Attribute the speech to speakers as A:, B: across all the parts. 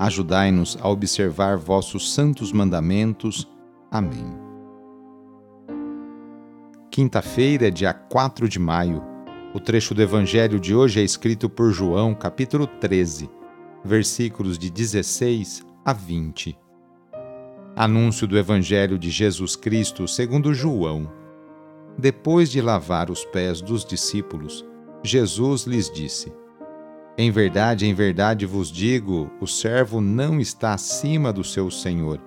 A: Ajudai-nos a observar vossos santos mandamentos. Amém. Quinta-feira, dia 4 de maio. O trecho do Evangelho de hoje é escrito por João, capítulo 13, versículos de 16 a 20. Anúncio do Evangelho de Jesus Cristo segundo João. Depois de lavar os pés dos discípulos, Jesus lhes disse: em verdade, em verdade vos digo: o servo não está acima do seu senhor,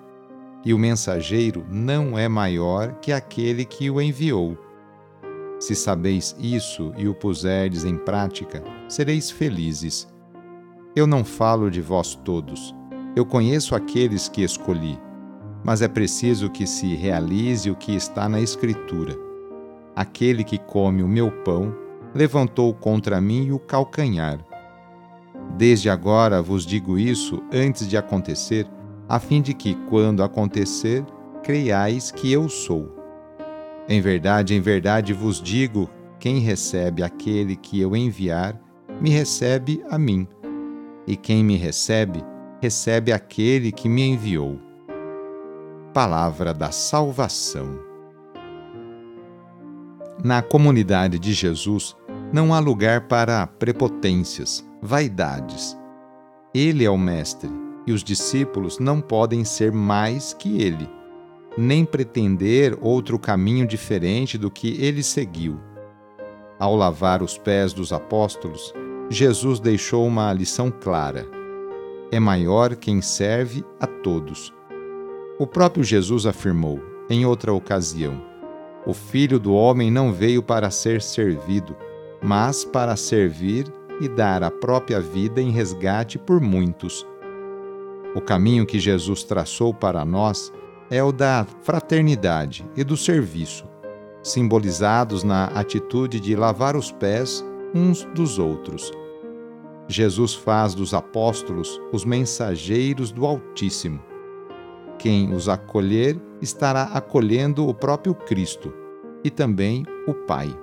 A: e o mensageiro não é maior que aquele que o enviou. Se sabeis isso e o puserdes em prática, sereis felizes. Eu não falo de vós todos. Eu conheço aqueles que escolhi, mas é preciso que se realize o que está na Escritura. Aquele que come o meu pão levantou contra mim o calcanhar. Desde agora vos digo isso antes de acontecer, a fim de que, quando acontecer, creiais que eu sou. Em verdade, em verdade vos digo: quem recebe aquele que eu enviar, me recebe a mim. E quem me recebe, recebe aquele que me enviou. Palavra da Salvação. Na comunidade de Jesus, não há lugar para prepotências vaidades. Ele é o Mestre e os discípulos não podem ser mais que ele, nem pretender outro caminho diferente do que ele seguiu. Ao lavar os pés dos apóstolos, Jesus deixou uma lição clara: é maior quem serve a todos. O próprio Jesus afirmou, em outra ocasião: O filho do homem não veio para ser servido, mas para servir e dar a própria vida em resgate por muitos. O caminho que Jesus traçou para nós é o da fraternidade e do serviço, simbolizados na atitude de lavar os pés uns dos outros. Jesus faz dos apóstolos os mensageiros do Altíssimo. Quem os acolher estará acolhendo o próprio Cristo e também o Pai.